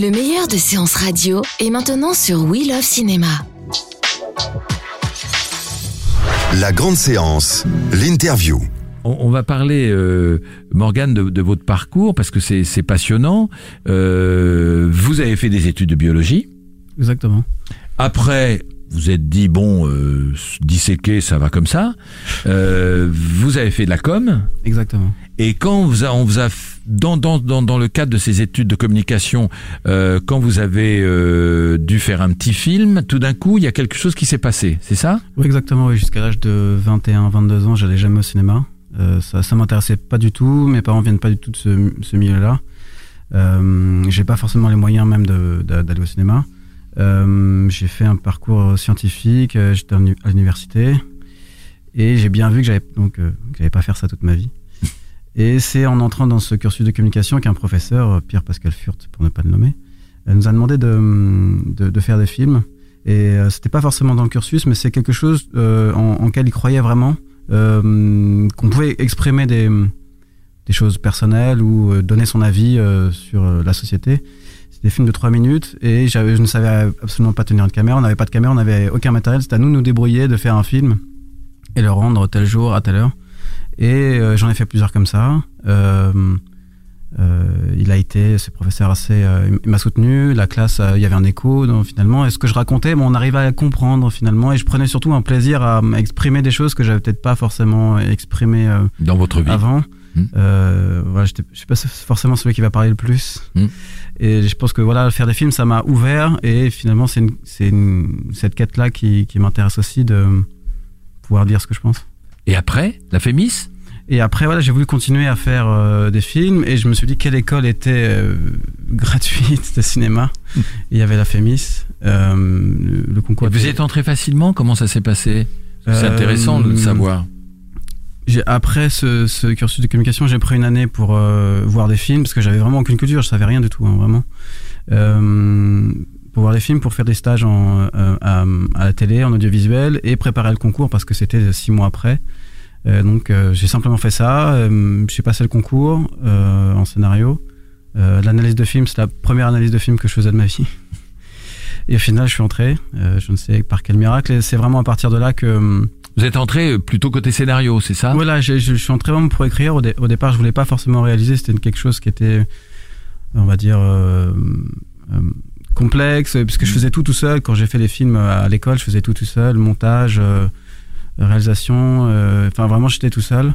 Le meilleur de séances radio est maintenant sur We Love Cinéma. La grande séance, l'interview. On, on va parler, euh, Morgane, de, de votre parcours parce que c'est c'est passionnant. Euh, vous avez fait des études de biologie. Exactement. Après, vous êtes dit bon, euh, disséquer, ça va comme ça. Euh, vous avez fait de la com. Exactement. Et quand on vous a, on vous a f- dans, dans, dans, dans le cadre de ces études de communication, euh, quand vous avez euh, dû faire un petit film, tout d'un coup, il y a quelque chose qui s'est passé, c'est ça? Oui, exactement. Oui. Jusqu'à l'âge de 21, 22 ans, j'allais jamais au cinéma. Ça, ça m'intéressait pas du tout. Mes parents viennent pas du tout de ce, ce milieu-là. Euh, j'ai pas forcément les moyens même d'aller au cinéma. Euh, j'ai fait un parcours scientifique. euh, J'étais à l'université et j'ai bien vu que j'avais donc euh, pas faire ça toute ma vie. Et c'est en entrant dans ce cursus de communication qu'un professeur, Pierre Pascal Furt, pour ne pas le nommer, nous a demandé de, de, faire des films. Et c'était pas forcément dans le cursus, mais c'est quelque chose en, en il croyait vraiment, euh, qu'on pouvait exprimer des, des choses personnelles ou donner son avis sur la société. Des films de 3 minutes et je ne savais absolument pas tenir une caméra, on n'avait pas de caméra, on n'avait aucun matériel, c'était à nous de nous débrouiller, de faire un film et le rendre tel jour, à telle heure. Et euh, j'en ai fait plusieurs comme ça. Euh, euh, il a été, ce professeur assez, il m'a soutenu. La classe, il y avait un écho donc, finalement. Et ce que je racontais, bon, on arrivait à comprendre finalement. Et je prenais surtout un plaisir à exprimer des choses que j'avais peut-être pas forcément exprimées dans votre vie avant. Mm. Euh, voilà, je suis pas forcément celui qui va parler le plus. Mm. Et je pense que voilà, faire des films, ça m'a ouvert. Et finalement, c'est cette quête-là qui, qui m'intéresse aussi de pouvoir dire ce que je pense. Et après, la Fémis? Et après, voilà, j'ai voulu continuer à faire euh, des films et je me suis dit quelle école était euh, gratuite de cinéma. Mm. Il y avait la Fémis, euh, le, concours. Et Vous y êtes entré facilement? Comment ça s'est passé? C'est intéressant de le savoir. Après ce, ce cursus de communication, j'ai pris une année pour euh, voir des films parce que j'avais vraiment aucune culture, je savais rien du tout, hein, vraiment. Euh, pour voir des films, pour faire des stages en, euh, à, à la télé, en audiovisuel et préparer le concours parce que c'était six mois après. Euh, donc euh, j'ai simplement fait ça. Euh, j'ai passé le concours en scénario. L'analyse de film, c'est la première analyse de film que je faisais de ma vie. Et au final, je suis entré. Je ne sais par quel miracle. Et c'est vraiment à partir de là que Vous êtes entré plutôt côté scénario, c'est ça? Voilà, je, je suis entré vraiment pour écrire. Au, dé- au départ, je voulais pas forcément réaliser. C'était quelque chose qui était, on va dire, euh, euh, complexe, puisque je faisais tout tout seul. Quand j'ai fait les films à l'école, je faisais tout tout seul, montage, euh, réalisation. euh, Enfin, vraiment, j'étais tout seul.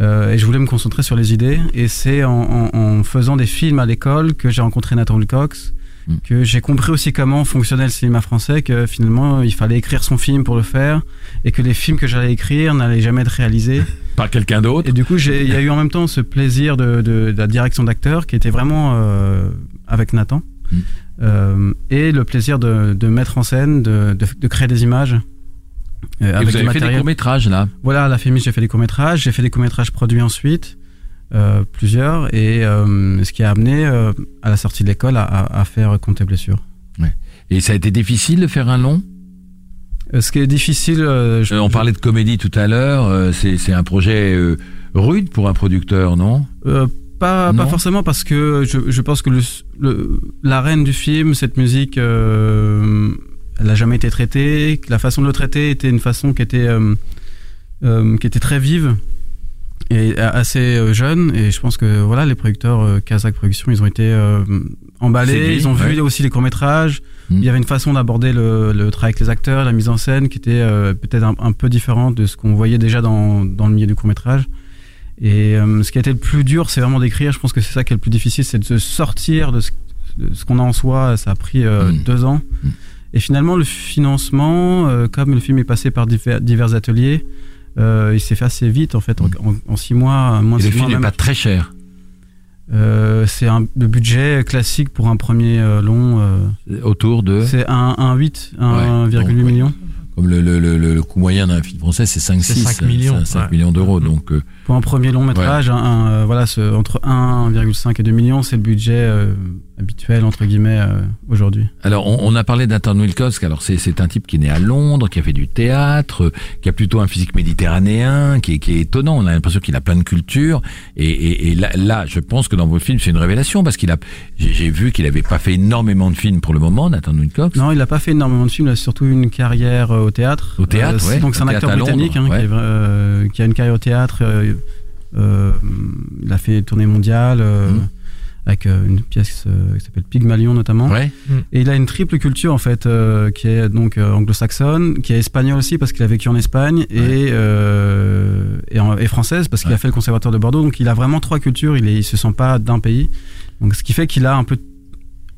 Euh, et je voulais me concentrer sur les idées. Et c'est en, en- en faisant des films à l'école que j'ai rencontré Nathan Wilcox, Mm. que j'ai compris aussi comment fonctionnait le cinéma français, que finalement il fallait écrire son film pour le faire, et que les films que j'allais écrire n'allaient jamais être réalisés. Par quelqu'un d'autre Et du coup, il y a eu en même temps ce plaisir de, de- de la direction d'acteur qui était vraiment euh, avec Nathan, Mm. Euh, et le plaisir de, de mettre en scène, de, créer des images. euh, Et avec vous avez fait des courts-métrages là Voilà, à la Fémis, j'ai fait des courts-métrages, j'ai fait des courts-métrages produits ensuite, euh, plusieurs, et euh, ce qui a amené euh, à la sortie de l'école à, à- faire Compte et blessures. Et ça a été difficile de faire un long? Ce qui est difficile, je- On je- parlait de comédie tout à l'heure, c'est c'est un projet rude pour un producteur, non? Pas, pas forcément parce que je, je pense que le, le- la reine du film, cette musique, euh, elle n'a jamais été traitée. que La façon de le traiter était une façon qui était, euh, euh, qui était très vive et assez euh, jeune. Et je pense que voilà, les producteurs euh, Kazakh Productions, ils ont été euh, emballés. Ils ont vu aussi les courts métrages. Mm. Il y avait une façon d'aborder le, le travail avec les acteurs, la mise en scène, qui était peut-être un, un peu différente de ce qu'on voyait déjà dans, dans le milieu du court métrage. Et euh, ce qui a été le plus dur, c'est vraiment d'écrire. Je pense que c'est ça qui est le plus difficile, c'est de se sortir de ce, qu'on a en soi. Ça a pris euh, Mm. deux ans. Mm. Et finalement, le financement, euh, comme le film est passé par divers, divers ateliers, il s'est fait assez vite en fait, en, en- en six mois, moins de Et le six mois film n'est pas très cher. Euh, c'est un le budget classique pour un premier euh, long. euh, Autour de. c'est un, un 8, Ouais, 1,8 donc, ouais. million. Comme le, le, le, le coût moyen d'un film français, c'est 5, C'est 6, 5 millions, 5 ouais. millions d'euros. Donc, euh, Pour un premier long métrage, un- un, euh, voilà, ce- entre 1,5 et 2 millions, c'est le budget euh, habituel entre guillemets euh, aujourd'hui. alors, on, on a parlé d'Anton Wilkowski. Alors, c'est, c'est un type qui est né à Londres, qui a fait du théâtre, euh, qui a plutôt un physique méditerranéen, qui est, qui est étonnant. On a l'impression qu'il a plein de culture. Et, et, et là, là, je pense que dans vos films, c'est une révélation parce qu'il a. J'ai, vu qu'il avait pas fait énormément de films pour le moment, Nathan Wilcox. Non, il n'a pas fait énormément de films, il a surtout une carrière euh, au théâtre. Au théâtre, ouais, Donc c'est un acteur Londres, britannique hein, ouais. qui, est, euh, qui a une carrière au théâtre. euh, euh, il a fait tournée mondiale euh, Mhm. Avec euh, une pièce euh, qui s'appelle Pygmalion notamment. Ouais. Et il a une triple culture en fait, euh, qui est donc anglo-saxonne, qui est espagnole aussi parce qu'il a vécu en Espagne et, euh, et, en- et française parce qu'il Ouais. a fait le conservatoire de Bordeaux. Donc il a vraiment trois cultures. Il, est, il se sent pas d'un pays. Donc ce qui fait qu'il a un peu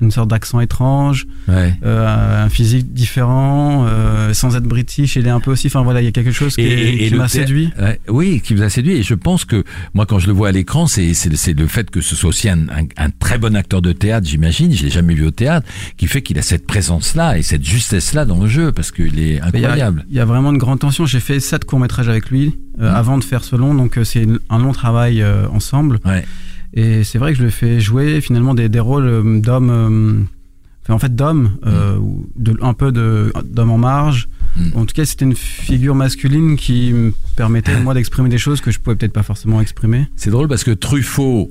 une sorte d'accent étrange, Ouais. euh, un physique différent, euh, sans être british. Il est un peu aussi. Enfin voilà, il y a quelque chose qui, Et- et- m'a séduit. Oui, qui vous a séduit. Et je pense que moi, quand je le vois à l'écran, c'est c'est le- fait que ce soit aussi un, un- un très bon acteur de théâtre, j'imagine. Je l'ai jamais vu au théâtre, qui fait qu'il a cette présence-là et cette justesse-là dans le jeu, parce qu'il est incroyable. il y a vraiment une grande tension. J'ai fait sept courts métrages avec lui euh, Mhm. avant de faire ce long, donc c'est un long travail ensemble. Ouais. Et c'est vrai que je le fais jouer finalement des, des rôles euh, d'hommes, euh, enfin, en fait d'hommes, euh, ou de, un peu d'hommes en marge. Mhm. En tout cas, c'était une figure masculine qui me permettait moi d'exprimer des choses que je pouvais peut-être pas forcément exprimer. C'est drôle parce que Truffaut,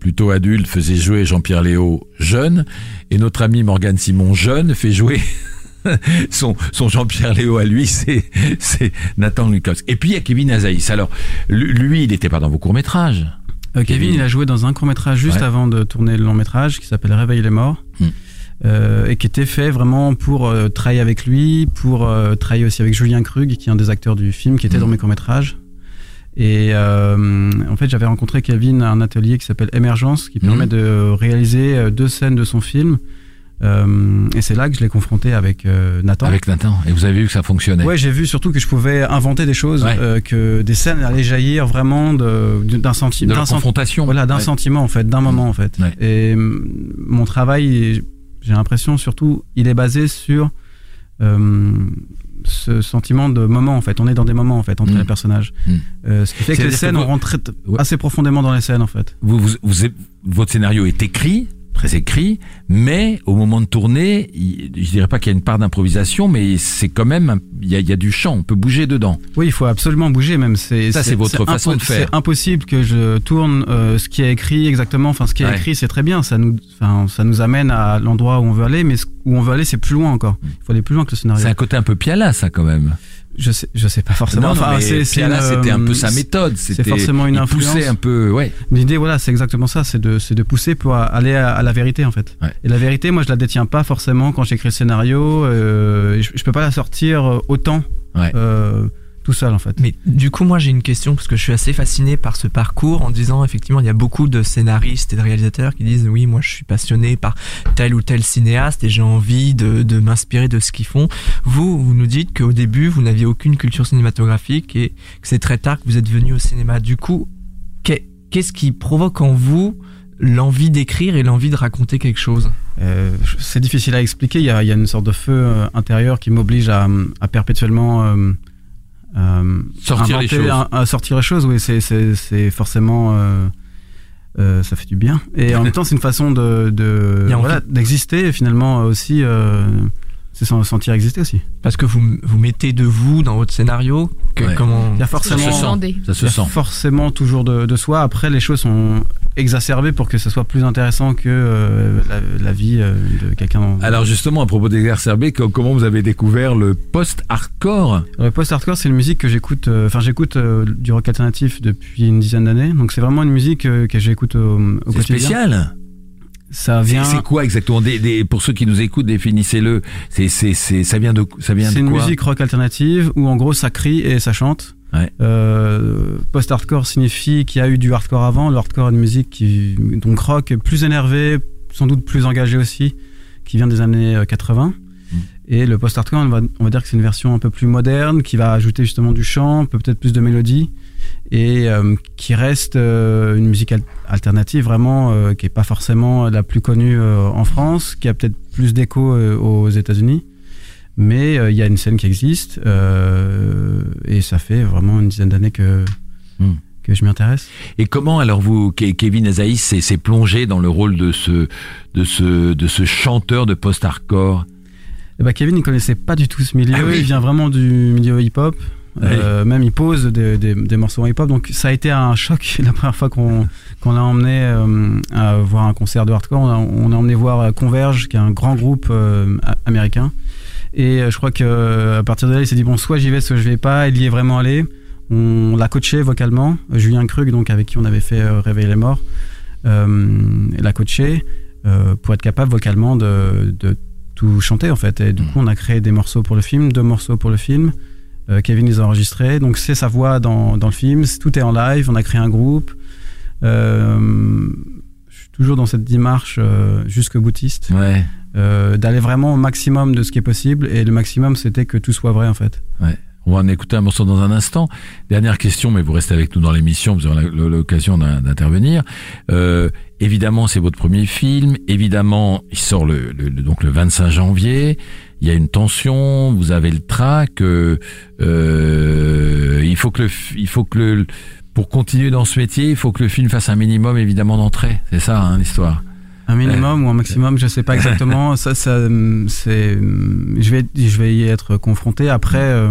plutôt adulte, faisait jouer Jean-Pierre Léo jeune, et notre ami Morgane Simon jeune fait jouer. Son, son Jean-Pierre Léo à lui, c'est Nathan Lucas. Et puis il y a Kevin Azaïs. Alors lui, il n'était pas dans vos courts métrages. Euh, Kevin, il a joué dans un court métrage juste Ouais. avant de tourner le long métrage qui s'appelle Réveille les morts. Hmm. Euh, et qui était fait vraiment pour euh, travailler avec lui, pour travailler aussi avec Julien Krug, qui est un des acteurs du film, qui était Hmm. dans mes courts-métrages. Et euh, en fait, j'avais rencontré Kevin à un atelier qui s'appelle Émergence, qui permet Mhm. de réaliser deux scènes de son film. Euh, et c'est là que je l'ai confronté avec euh, Nathan. Avec Nathan. Et vous avez vu que ça fonctionnait. Ouais, j'ai vu surtout que je pouvais inventer des choses, Ouais. euh, que des scènes allaient jaillir vraiment d'un sentiment, d'un confrontation. Voilà, d'un Ouais. sentiment en fait, d'un moment en fait. Ouais. Et hum, mon travail, j'ai l'impression surtout, il est basé sur ce sentiment de moment en fait. On est dans des moments en fait entre Mm. les personnages. Mm. Euh, ce qui fait que les scènes, que on vous- rentre Ouais. assez profondément dans les scènes en fait. Vous, vous, vous- votre scénario est écrit, très écrit, mais au moment de tourner, je dirais pas qu'il y a une part d'improvisation, mais c'est quand même, il y a, il y a du chant, on peut bouger dedans. Oui, il faut absolument bouger même. C'est Ça, c'est votre façon de faire. C'est impossible que je tourne euh, ce qui est écrit exactement. Enfin, ce qui est Ouais. écrit, c'est très bien. Ça nous, ça nous amène à l'endroit où on veut aller, mais où on veut aller, c'est plus loin encore. Il faut aller plus loin que le scénario. C'est un côté un peu piala, ça, quand même. Je sais, je sais pas forcément. Non, non, Enfin, c'est- c'est c'était un peu euh, sa méthode. C'était forcément une influence. un peu, ouais. L'idée, voilà, c'est exactement ça, c'est de, c'est de pousser pour aller à, à la vérité, en fait. Ouais. Et la vérité, moi, je la détiens pas forcément quand j'écris le scénario. euh, je, je peux pas la sortir autant Ouais. euh, tout seul, en fait. Mais du coup, moi j'ai une question parce que je suis assez fasciné par ce parcours en disant effectivement il y a beaucoup de scénaristes et de réalisateurs qui disent oui moi je suis passionné par tel ou tel cinéaste et j'ai envie de, de m'inspirer de ce qu'ils font. Vous, vous nous dites qu'au début vous n'aviez aucune culture cinématographique et que c'est très tard que vous êtes venu au cinéma. Du coup, qu'est- qu'est-ce qui provoque en vous l'envie d'écrire et l'envie de raconter quelque chose? Euh, c'est difficile à expliquer. Il y a, il y a une sorte de feu euh, intérieur qui m'oblige à, à perpétuellement euh, euh, Sortir les choses. Sortir les choses. Oui, c'est, forcément. euh, euh, ça fait du bien. Et en même temps, c'est une façon de, voilà, d'exister finalement aussi. C'est s'en sentir exister aussi. Parce que vous, vous mettez de vous dans votre scénario que, Ouais. comment Il y a Ça se sent. Ça se il y a sent. forcément toujours de, de soi. Après, les choses sont exacerbées pour que ce soit plus intéressant que euh, la, la vie euh, de quelqu'un. Alors justement, à propos d'exacerber, co- comment vous avez découvert le post-hardcore? Le post-hardcore, c'est une musique que j'écoute. euh, Enfin, j'écoute euh, du rock alternatif depuis une dizaine d'années. Donc, c'est vraiment une musique euh, que j'écoute au, au C'est quotidien. spécial. Ça C'est vient. c'est quoi exactement Des- des- Pour ceux qui nous écoutent, définissez-le. C'est c'est c'est ça vient de ça vient C'est de une quoi musique rock alternative où, en gros, ça crie et ça chante. Ouais. Euh, post-hardcore signifie qu'il y a eu du hardcore avant. Le hardcore est une musique qui, donc rock, plus énervé, sans doute plus engagé aussi, qui vient des années euh, 80. Mm. Et le post-hardcore, on va, on va dire que c'est une version un peu plus moderne, qui va ajouter justement du chant, peut-être plus de mélodie, et euh, qui reste euh, une musique al- alternative vraiment, euh, qui est pas forcément la plus connue en France, qui a peut-être plus d'écho aux États-Unis. Mais il y a une scène qui existe, et ça fait vraiment une dizaine d'années que, Hmm. que je m'y intéresse. Et comment alors vous, Ke- Kevin Azaïs, s'est s'est plongé dans le rôle de ce, de ce, de ce chanteur de post-hardcore? Eh ben, Kevin, il connaissait pas du tout ce milieu. Ah oui. Il vient vraiment du milieu hip-hop. Euh, même il pose des, des, des morceaux en hip-hop. Donc ça a été un choc la première fois qu'on qu'on l'a emmené euh, à voir un concert de hardcore. On a, on a emmené voir euh, Converge, qui est un grand groupe euh, a- américain. Et je crois que à partir de là, il s'est dit bon, soit j'y vais, soit je vais pas. Il y est vraiment allé. On l'a coaché vocalement. Julien Krug, donc avec qui on avait fait Réveiller les morts, l'a coaché pour être capable vocalement de, de tout chanter en fait. Et du Mm. coup, on a créé des morceaux pour le film, deux morceaux pour le film. Euh, Kevin les a enregistrés, donc c'est sa voix dans, dans le film. Tout est en live. On a créé un groupe. Euh, je suis toujours dans cette démarche euh, jusque boutiste, Ouais. euh, d'aller vraiment au maximum de ce qui est possible. Et le maximum, c'était que tout soit vrai en fait. On va en écouter un morceau dans un instant. Dernière question, mais vous restez avec nous dans l'émission, vous aurez l'occasion d'in- d'intervenir. Euh, évidemment, c'est votre premier film. Évidemment, il sort le, le- le- donc le 25 janvier. Il y a une tension, vous avez le trac. euh, euh, il faut que le, il faut que le, pour continuer dans ce métier, il faut que le film fasse un minimum évidemment d'entrée. C'est ça hein, l'histoire. Un minimum ou un maximum, je sais pas exactement. ça, ça, hum, c'est, hum, je vais, je vais y être confronté. Après, euh,